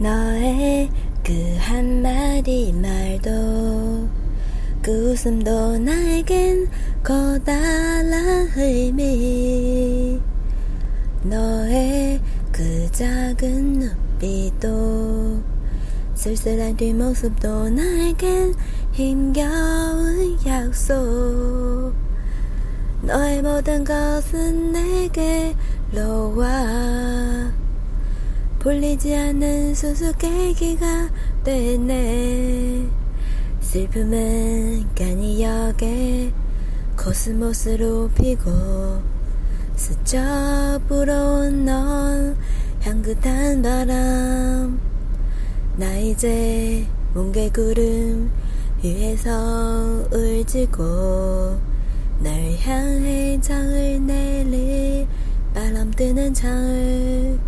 너의 그 한마디 말도 그 웃음도 나에겐 커다란 의미. 너의 그 작은 눈빛도 쓸쓸한 뒷모습도 나에겐 힘겨운 약속. 너의 모든 것은 내게로 와 풀리지 않는 수수께끼가 되네. 슬픔은 간이 역에 코스모스로 피고 스쳐 불어온 넌 향긋한 바람. 나 이제 뭉게구름 위에서 울지고 널 향해 창을 내릴 바람 뜨는 창을